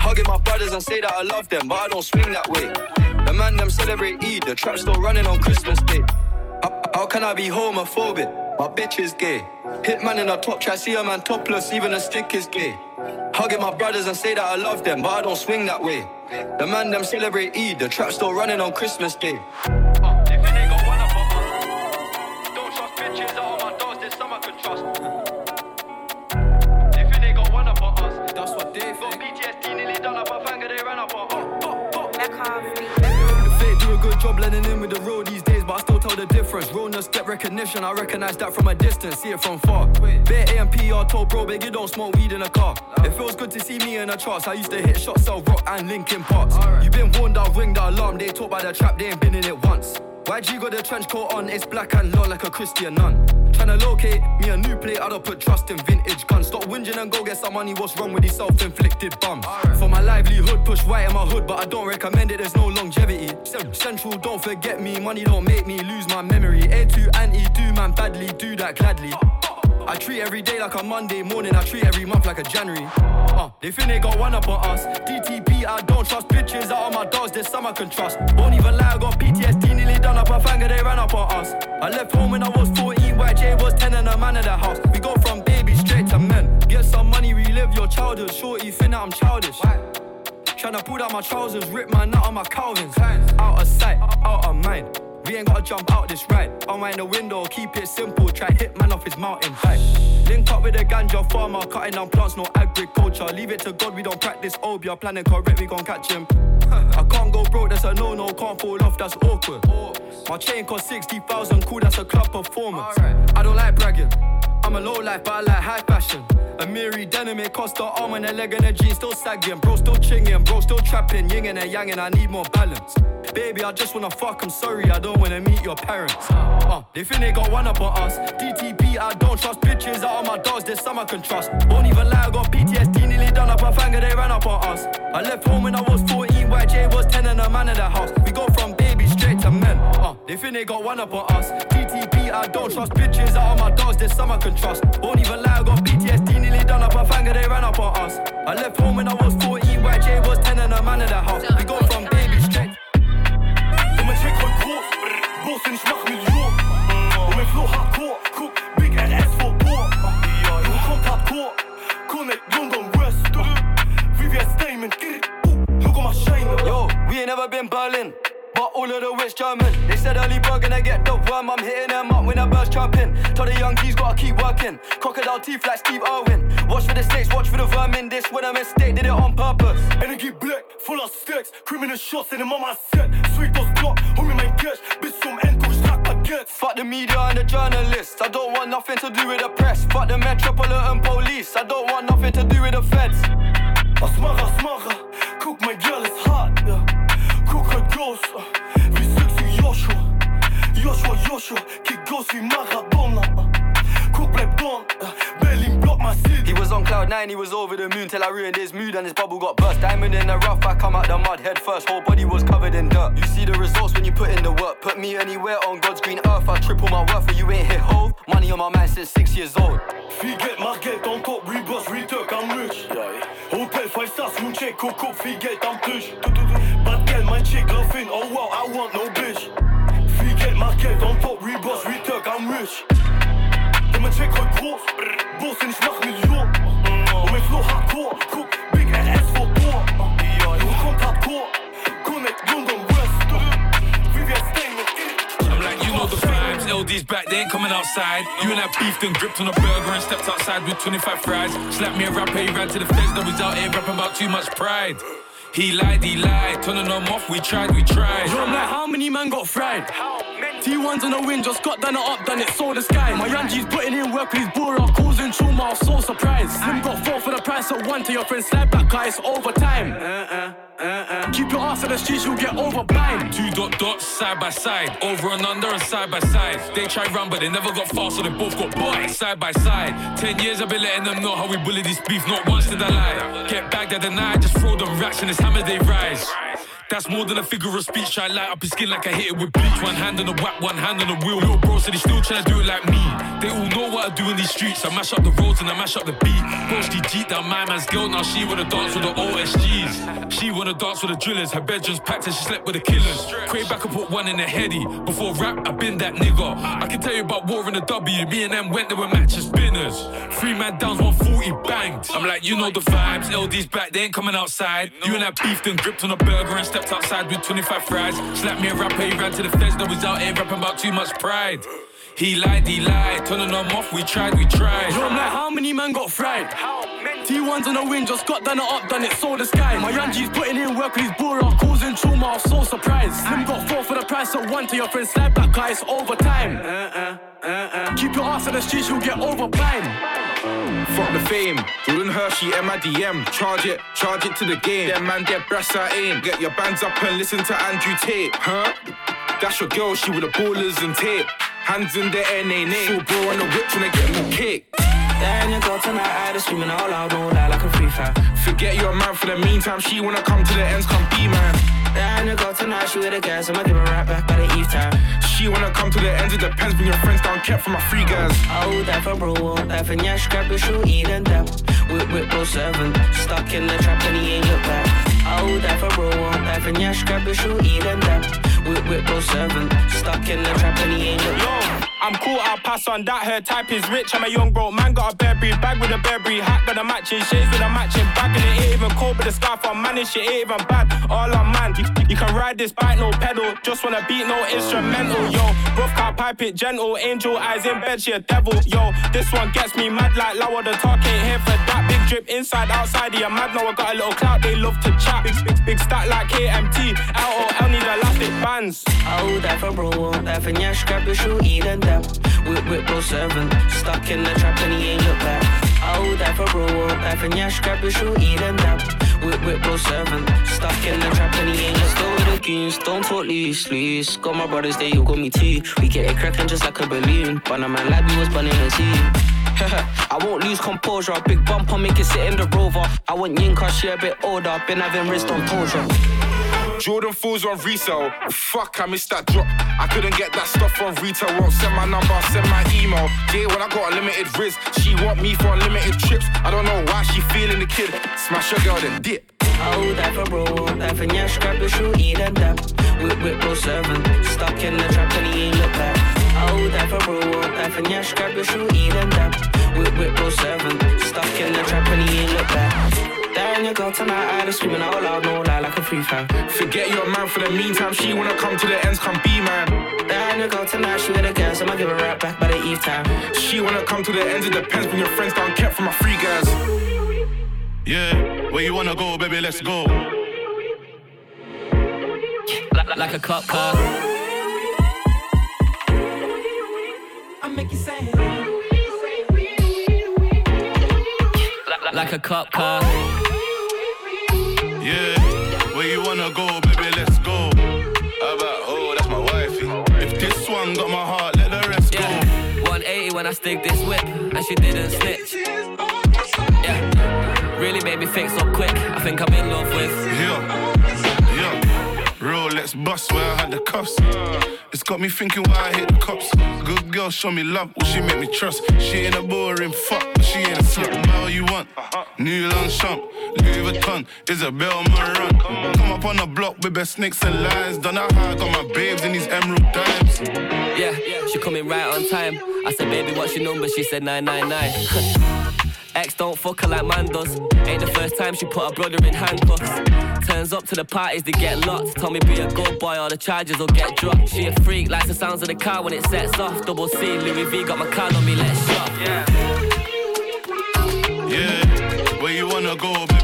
Hugging my brothers and say that I love them, but I don't swing that way. The man them celebrate Eid, the trap still running on Christmas Day. How, how can I be homophobic? My bitch is gay. Hitman in a top try, see a man topless, even a stick is gay. Hugging my brothers and say that I love them, but I don't swing that way. The man them celebrate Eid, the trap still running on Christmas Day. The a blending in with the road these days, but I still tell the difference. Realness get recognition, I recognize that from a distance, see it from far. Bare AMPR told bro, big you don't smoke weed in a car. It feels good to see me in the charts. I used to hit shots, sell rock and Linkin Parks. You been warned, I'll ring the alarm. They talk by the trap, they ain't been in it once. YG got the trench coat on, it's black and long like a Christian nun. Tryna locate me a new plate, I don't put trust in vintage guns. Stop whinging and go get some money. What's wrong with these self-inflicted bums? For my livelihood, push white in my hood, but I don't recommend it. There's no longevity. Cen- Central, don't forget me. Money don't make me lose my memory. A2 anti, do man badly, do that gladly. I treat every day like a Monday morning. I treat every month like a January. Uh, they think they got one up on us. DTP, I don't trust bitches. Out of my dogs, there's some I can trust. Won't even lie, I got PTSD, nearly done up a finger. They ran up on us. I left home when I was 14. YJ was 10 and a man in the house. We go from baby straight to men. Get some money, relive your childhood. Shorty, think that I'm childish. Tryna pull down my trousers, rip my nut on my Calvins. Out of sight, out of mind. We ain't gotta jump out this ride. Unwind the window, keep it simple. Try hit man off his mountain height. Link up with a ganja farmer, cutting down plants, no agriculture. Leave it to God, we don't practice obeah. Planning correct, we gon' catch him. I can't go broke, that's a no no, can't fall off, that's awkward. My chain cost 60,000, cool, that's a club performance. I don't like bragging, I'm a low life, but I like high fashion. Amiri denim, it cost the arm and a leg and a jean, still sagging. Bro, still chinging, bro, still trapping, yin and a yang, and I need more balance. Baby, I just wanna fuck, I'm sorry, I don't wanna meet your parents. Uh, they think they got one up on us. DTP, I don't trust bitches out of my dogs, there's some I can trust. Won't even lie, I got PTSD, nearly done up a finger, they ran up on us. I left home when I was 14, YJ was 10 and a man in the house. We go from Uh, they think they got one up on us. DTP, I don't trust bitches out of my dogs, there's some I can trust. Won't even lie, I got PTSD, nearly done up a finger, they ran up on us. I left home when I was 14, YJ was 10 and a man in the house. We go from baby straight. Flow Big London West. Yo, we ain't never been Berlin. But all of the wits German. They said early bird gonna get the worm. I'm hitting them up when the birds jumping. Tell the young G's gotta keep working. Crocodile teeth like Steve Irwin. Watch for the snakes, watch for the vermin. This when a mistake, did it on purpose. Energy black, full of stacks. Criminal shots in the mama set. Sweet those block, homie mein Cash. Endkurs, schlag Baguette. Fuck the media and the journalists. I don't want nothing to do with the press. Fuck the metropolitan police. I don't want nothing to do with the feds. Asmara, Asmara, guck, mein Girl ist hart, ja. Guck halt groß, uh, He was cloud nine, he was over the moon till I ruined his mood and his bubble got burst. Diamond in the rough, I come out the mud head first. Whole body was covered in dirt. You see the results when you put in the work. Put me anywhere on God's green earth. I triple my worth, but you ain't hit hove. Money on my mind since six years old. Figet, Marget, encore Reboss, Retuck, I'm rich. Hotel, five stars, moon check, Coco, Figet, I'm tush. Bad girl, mein chick, laughing, oh wow, I want no bitch. Figet, Marget, on top, Reboss, Retuck, I'm rich. Und mein Check heute groß, Boss und ich mach Million. Und hardcore, guck, Big NS vor Bohr. Junge kommt hardcore, Connect London West. VVS Damon, I'm like, you know the vibes. LD's back, they ain't coming outside. You and that beefed and gripped on a burger and stepped outside with 25 fries. Slapped me a rapper, he ran to the feds, now he's out here rapping about too much pride. He lied, he lied, turning them off, we tried, we tried. Yo, I'm like, how many man got fried? T1s on the wind, just got done it up, done it, saw the sky. My G's putting in work his bora, causing trauma, I was so surprised. Slim got four for the price of one to your friend, slide back, guys, overtime. Uh, uh, uh, Keep your ass in the streets, you'll get overblind. Two dot dots side by side, over and under and side by side. They try run, but they never got far, so they both got bought side by side. Ten years I've been letting them know how we bully this beef, not once did I lie. Get back, at the night, just throw them racks and it's hammer they rise. That's more than a figure of speech. Try light up his skin like I hit it with bleach. One hand on the whack, one hand on the wheel. Little bro said he still trying to do it like me. They all know what I do in these streets. I mash up the roads and I mash up the beat. Broski Jeep down my man's girl. Now she wanna dance with the OSGs. She wanna dance with the drillers. Her bedroom's packed and she slept with the killers. Crave back and put one in the heady. Before rap, I been that nigga. I can tell you about war in the W. Me and them went there with matches spinners. Three man downs, 140 banged. I'm like, you know the vibes. LD's back, they ain't coming outside. You and that beef then gripped on a burger and stepped outside with 25 fries. Slapped me a rapper, he ran to the feds. Now he's out here rapping about too much pride. He lied, he lied, turning them off, we tried, we tried. Yo, I'm like, how many man got fried? How many? T1s on the wind, just got done it up, done it, saw the sky. My young G's putting in work with his bora, causing trauma, I was so surprised. Slim got four for the price of one to your friend, slide back, guys, overtime. Uh-uh. Uh-uh. Keep your ass in the streets, you'll get overblind. Fuck the fame, Jordan Hershey, M I D M. Charge it, charge it to the game. Them man, get brass I aim. Get your bands up and listen to Andrew Tate, huh? That's your girl, she with the ballers and tape. Hands in the air, nay, nay. Full bro on the whip when I get more cake. Then you go tonight, I just screaming all loud, don't lie like a free fire. Forget your man for the meantime, she wanna come to the ends, come be man. Then you go tonight, she with the gas, I'ma give her right back by the eve time. She wanna come to the ends, it depends, bring your friends down, kept for my free guys. Oh, därför bro, därför jag skräpper så i den där. Whip, whip, bro, seven. Stuck in the trap and he ain't look back. Oh, därför bro, därför jag skräpper så i den där. Whip, whip, bro, seven. Stuck in the trap and he ain't look back. I'm cool, I'll pass on that. Her type is rich. I'm a young broke man, got a Burberry bag with a Burberry hat, got a matching shades with a matching bag, and it ain't even cold, but the scarf I'm manning shit ain't even bad. All I'm man, you, you can ride this bike, no pedal. Just wanna beat, no instrumental. Yo, rough car pipe it gentle, angel eyes in bed, she a devil. Yo, this one gets me mad like Lower. The talk ain't here for that. Big drip inside, outside, yeah, mad. Now I got a little clout, they love to chat. Big, big, big stack like KMT. LOL need elastic bands. Oh, that for bro, oh, that for Nyash, grab your shoe, eat and dap. Whip, whip, bro, seven. Stuck in the trap and he ain't look back. Oh, that for bro, oh, that for Nyash, grab your shoe, eat and dap. Whip, whip, bro, seven. Stuck in the trap and he ain't look Still with the goons, don't talk loose, loose. Got my brothers there, you got me too. We get it cracking just like a balloon. But a man like me was burning a team. I won't lose composure. Big bump, I'll make it sit in the rover. I want Yinka, she a bit older. Been having wrist on torture. Jordan fools on resale. Fuck, I missed that drop. I couldn't get that stuff on retail. Won't send my number, send my email. Yeah, when I got a limited risk, she want me for unlimited trips. I don't know why she feeling the kid. Smash a girl, then dip. Oh, that for bro, that for Nyash, grab your shoe, eat and dap. Whip, whip, bro, seven. Stuck in the trap and he ain't look back. Oh, that for bro, that for Nyash, grab your shoe, eat and dap. Whip, whip, bro, seven. Stuck in the trap and he ain't look back. There you go tonight, I just screaming out loud, no lie, like a free fan. Forget your man for the meantime. She wanna come to the ends, come be man. There you go tonight, she with a girl, so I'ma give her right back by the eve time. She wanna come to the ends, it depends. Bring your friends down, kept for my free guys. Yeah, where you wanna go, baby? Let's go. Like, like a cop car. I make you say Like, like a cop car. Where you wanna go, baby? Let's go. How about, oh, that's my wifey. If this one got my heart, let the rest Yeah, 180 when I stick this whip, and she didn't snitch. Yeah, really made me think so quick. I think I'm in love with. Yeah. Rolex bust where I had the cuffs. It's got me thinking why I hit the cops. Good girl, show me love, will she make me trust? She ain't a boring fuck, she ain't a slut. All you want, New Longchamp, Louis Vuitton, Isabel Marant. Come up on the block with best snakes and lies. Don't know how I got my babes in these emerald dimes. Yeah, she coming right on time. I said, baby, what's your number? She said 999. Ex don't fuck her like man does. Ain't the first time she put her brother in handcuffs. Turns up to the parties to get locked. Told me be a good boy or the charges will get dropped. She a freak, likes the sounds of the car when it sets off. Double C, Louis V got my card on me, let's shop. Yeah. Yeah, where you wanna? Go.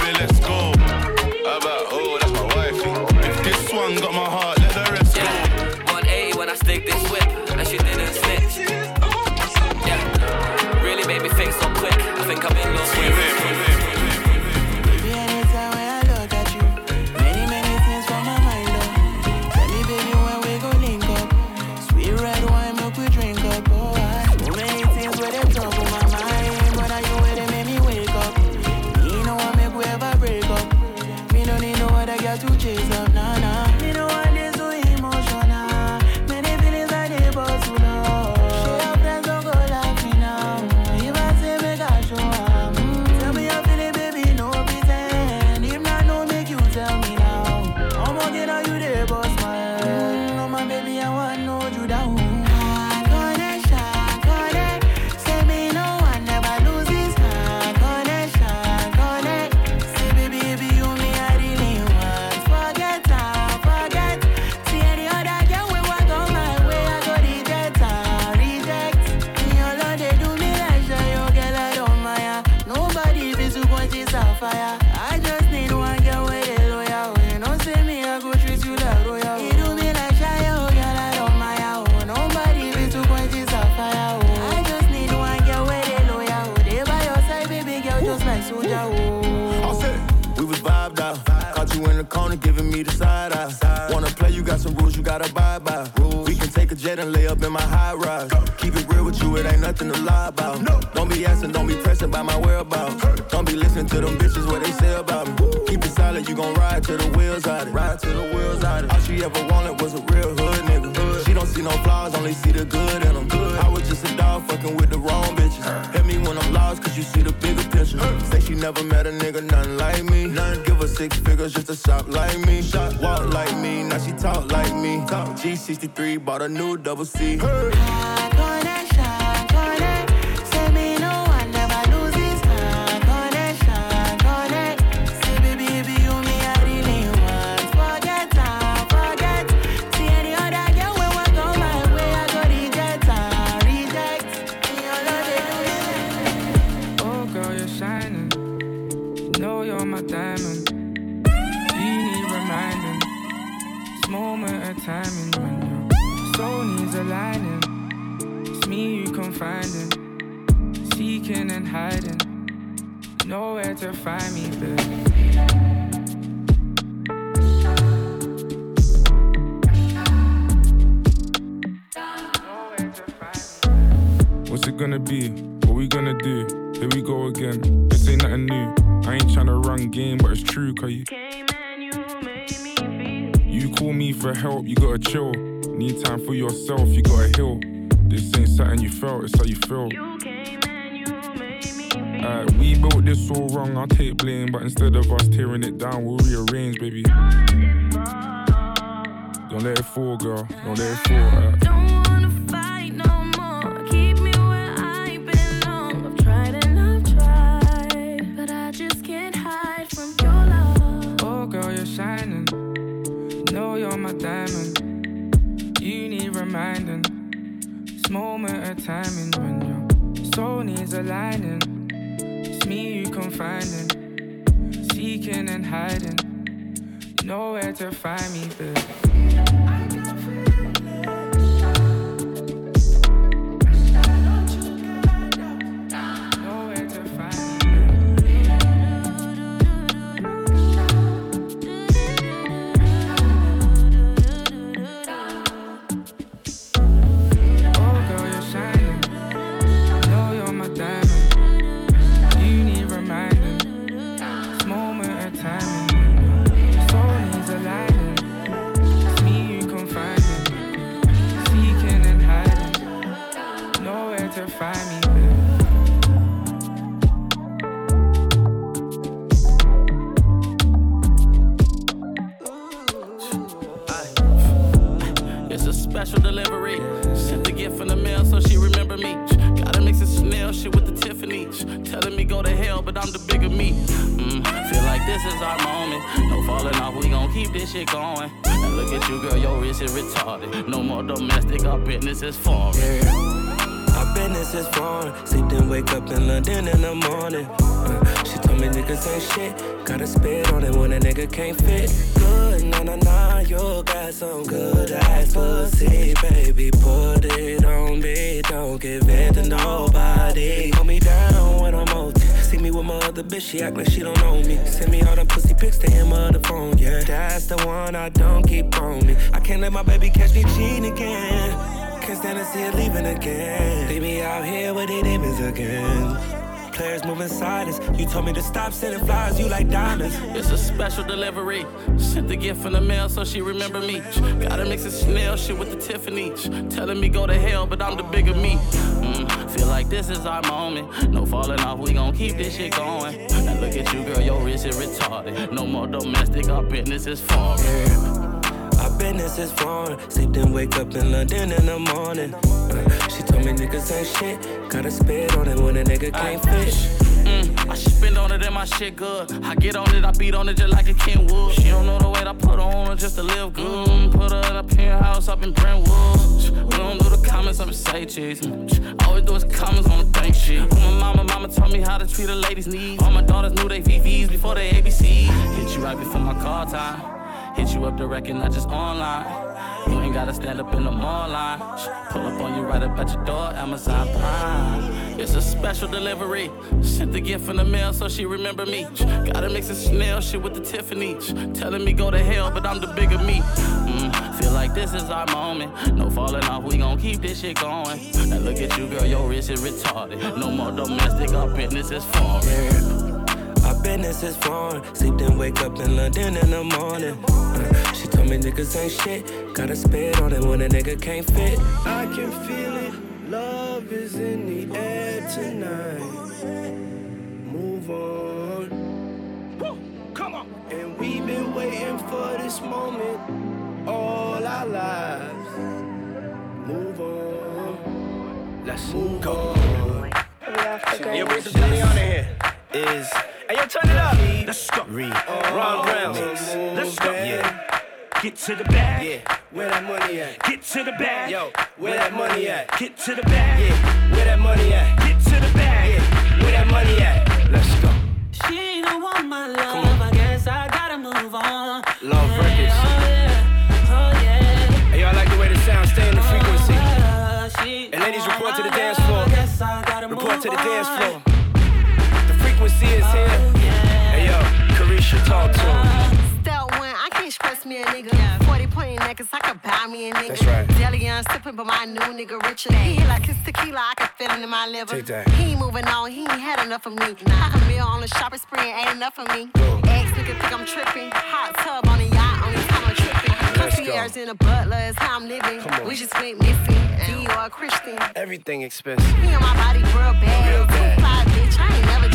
Lay up in my high rise. Keep it real with you, it ain't nothing to lie about. Don't be asking, don't be pressing by my whereabouts. Don't be listening to them bitches what they say about me. Keep it solid, you gon' ride till the wheels out it. Ride till the wheels out it. All she ever wanted was a real hood nigga. She don't see no flaws, only see the good in them. I was just a dog fucking with the wrong bitches. Hit me when I'm lost, cause you see the bigger picture. Say she never met a nigga, nothing like me. None give her six figures just to shop like me. Shot walk like me, now she talk like me. Talk G63 bought a new double C. Oh, Nowhere to find me, babe. What's it gonna be? What we gonna do? Here we go again. This ain't nothing new. I ain't tryna run game, but it's true, cause you. You call me for help, you gotta chill. Need time for yourself, you gotta heal. This ain't something you felt, it's how you feel. We built this all wrong, I'll take blame, but instead of us tearing it down, we'll rearrange, baby. Don't let it fall, girl. Don't let it fall. Uh, Don't wanna fight no more. Keep me where I belong. I've tried and I've tried, but I just can't hide from your love. Oh, girl, you're shining. Know you're my diamond. You need reminding. This moment of timing when your soul needs aligning. Me you confiding, seeking and hiding. Nowhere to find me, babe. Told me to stop sending flowers. You like diamonds. It's a special delivery. Sent the gift in the mail so she remember me. Gotta mix the Chanel shit with the Tiffany. Telling me go to hell, but I'm the bigger me. Mm, feel like this is our moment. No falling off, we gon' keep this shit going. Now look at you, girl, your wrist is retarded. No more domestic, our business is foreign. Our business is foreign. Sleep then wake up in London in the morning. Uh, she told me niggas ain't shit. Gotta spit on it when a nigga can't fit. I spend on it and my shit good. I get on it, I beat on it just like a Kenwood. She don't know the weight I put on her just to live good. Put her in a penthouse up in Brentwood. We don't do the comments, I'm say cheese. Mm, Always do is comments on the bank shit. My mama, mama taught me how to treat a lady's needs. All my daughters knew they VVs before they ABC. Hit you right before my call time. Hit you up direct and not just online. You ain't gotta stand up in the mall line. Pull up on you right up at your door, Amazon Prime. It's a special delivery. Sent the gift in the mail so she remember me. Gotta mix the Chanel shit with the Tiffany. Telling me go to hell, but I'm the bigger me. Mm, feel like this is our moment. No falling off, we gon' keep this shit going. Now look at you, girl, your wrist is retarded. No more domestic, our business is foreign. Our business is foreign. Sleep then wake up in London in the morning. Uh, she told me niggas ain't shit. Gotta spit on it when a nigga can't fit. I can feel it. Love is in the air tonight. Move on. Come on. And we've been waiting for this moment all our lives. Move on. Let's move go. Hey, yo, bring some Billy on in here. Is hey yo, turn it up. Let's go. Re. Ron Brown. Let's go. Yeah. Get to the bag. Yeah. Where that money at? Get to the bag. Yo, where that money at? Get to the bag. Yeah. Where that money at? Get to the bag. Yeah. Where that money at? Let's go. She don't want my love. I guess I gotta move on. Love Yeah, records. Oh yeah, oh yeah. Hey, yo, I like the way the sound stay in the frequency. Uh, she And ladies, report to the my dance floor. I guess I gotta Report move to the dance on. floor. The frequency is here. Hey yo, Carisha, talk to him. Step one, I can't stress me a nigga. Yeah. 40 point necklace, I could buy me a nigga. That's right. Deli young sipping, but my new nigga richer. He hit like his tequila, I can feel it in my liver. Take that. He ain't moving on, he ain't had enough of me. Like a meal on the shopping spree ain't enough of me. Ex nigga think I'm tripping. Hot tub on a yacht, only time I'm tripping. Let's go. Concierge in a butler is how I'm living. Come on. We just went missing. D or Christian. Everything expensive. He on my body real bad. Real bad. Too fly, bitch. I ain't never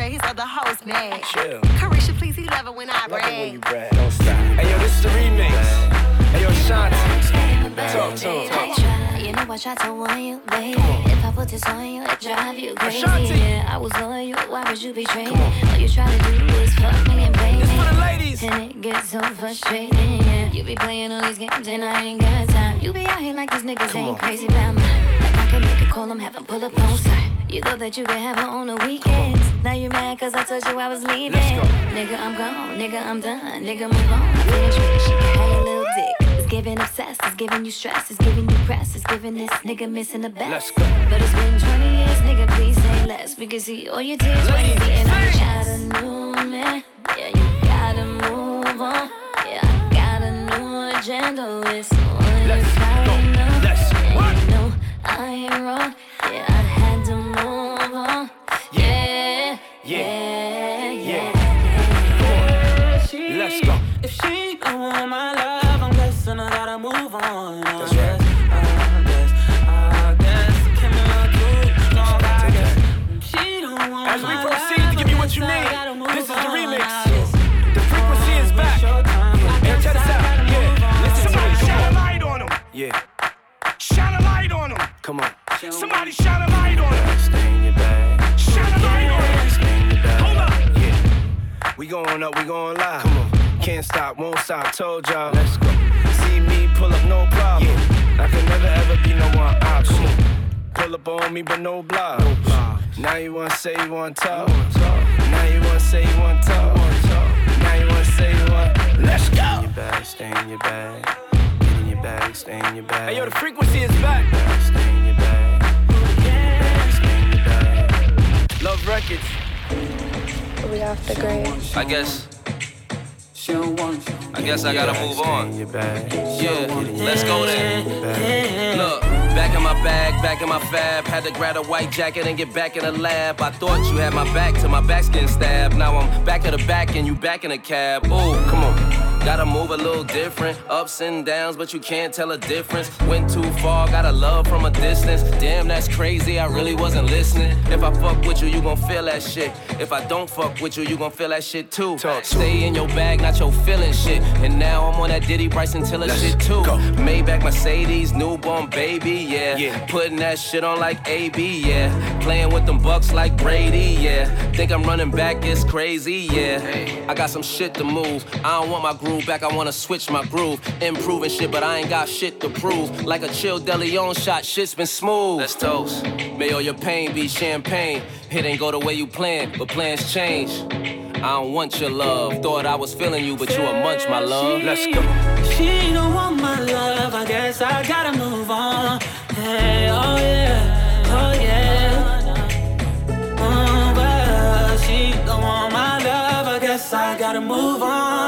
on his PJ, his other hoes mad. Chill. Carisha, please, he love it when I Love it when brag. you brag. Don't stop. Hey yo, this is the remix. Hey yo, Shanti. Talk to him. I try, you know I try to warn you, baby. If I put this on you, it drive you crazy. Ashanti. Yeah, I was loyal, why would you betray me? All you try to do is fuck me and play me. This for the ladies. And it gets so frustrating, yeah. You be playing all these games and I ain't got time. You be out here like these niggas Come ain't on. crazy about mine. Can make a call, I'm having pull up on site. You thought that you could have her on the weekends. Now you mad cause I told you I was leaving. Nigga, I'm gone. Nigga, I'm done. Nigga, move on. I'm feeling. She can little dick. It's giving obsessed. It's giving you stress. It's giving you press. It's giving this nigga missing the best. Let's go. But it's been 20 years, nigga. Please say less. We can see all your tears when you see and I'm got a new man. Yeah, you gotta move on. Yeah, I got a new agenda. It's on Let's you go. I wrong. Yeah, I had to move on. Yeah, yeah, yeah. Let's go. If she don't want my love, I'm guessing I gotta move on. Somebody shine a light on him. Stay in your bag. Shine a light on him. Stay in your bag. Hold up. Yeah. We going up, we going live. Come on. Can't stop, won't stop, told y'all. Let's go. See me pull up, no problem. I can never ever be no one option. Pull up on me, but no block. Now you wanna say you wanna talk. Now you wanna say you wanna talk. Now you wanna say you wanna. Let's go. Stay in your bag, stay in your bag. Get in your bag, stay in your bag. Hey yo, the frequency is back. Stay Love records. We off the grid. I guess. She don't want you. I guess I gotta move on. Yeah, let's go then. Look, back in my bag, back in my fab. Had to grab a white jacket and get back in the lab. I thought you had my back till my back's getting stabbed. Now I'm back at the back and you back in the cab. Ooh, come on. Gotta move a little different. Ups and downs, but you can't tell a difference. Went too far, got a love from a distance. Damn, that's crazy, I really wasn't listening. If I fuck with you, you gon' feel that shit. If I don't fuck with you, you gon' feel that shit too. Stay in your bag, not your feeling shit. And now I'm on that Diddy Bryson Tiller shit too. Maybach Mercedes, newborn baby, yeah. Putting that shit on like AB, yeah. Playing with them bucks like Brady, yeah. Think I'm running back, it's crazy, yeah. I got some shit to move. I don't want my groove back, I wanna switch my groove. Improving shit, but I ain't got shit to prove. Like a chill DeLeon shot, shit's been smooth. Let's toast. May all your pain be champagne. It ain't go the way you planned, but plans change. I don't want your love. Thought I was feeling you, but you a munch, my love. Let's go. She don't want my love, I guess I gotta move on. Hey, oh yeah, oh yeah. Uh, oh, well, she don't want my love, I guess I gotta move on.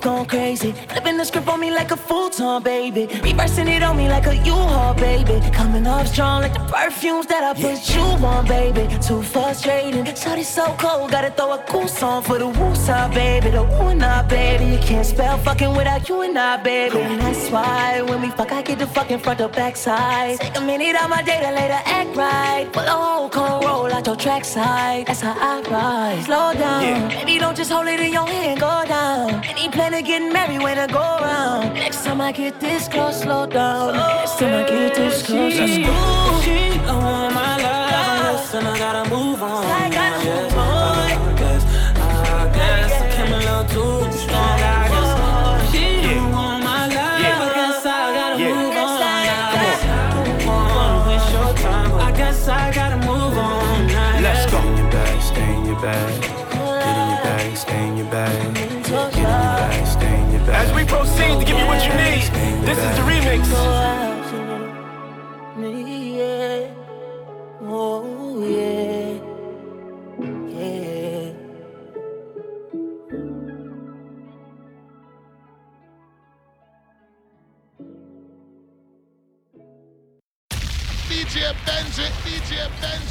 Gone crazy. Flipping the script on me like a futon, baby. Reversing it on me like a U-Haul, baby. Coming off strong like the perfumes that I put you on, baby. Too frustrating. Shawty so cold, gotta throw a cool song for the woo side, baby. The woo not, baby. You can't spell fucking without you and I, baby. And that's why when we fuck, I get the fucking front or backside. Take a minute out my day to later act right. Pull a whole con roll out your track side. That's how I ride. Slow down. Yeah. Baby, don't just hold it in your hand, go down. Any plan to get married when I go around. Next time I get this close, slow down. Next time I get this close, let's go. Don't want my love, listen, I gotta move on. What you need, this is the remix. DJ Benji, DJ Benji,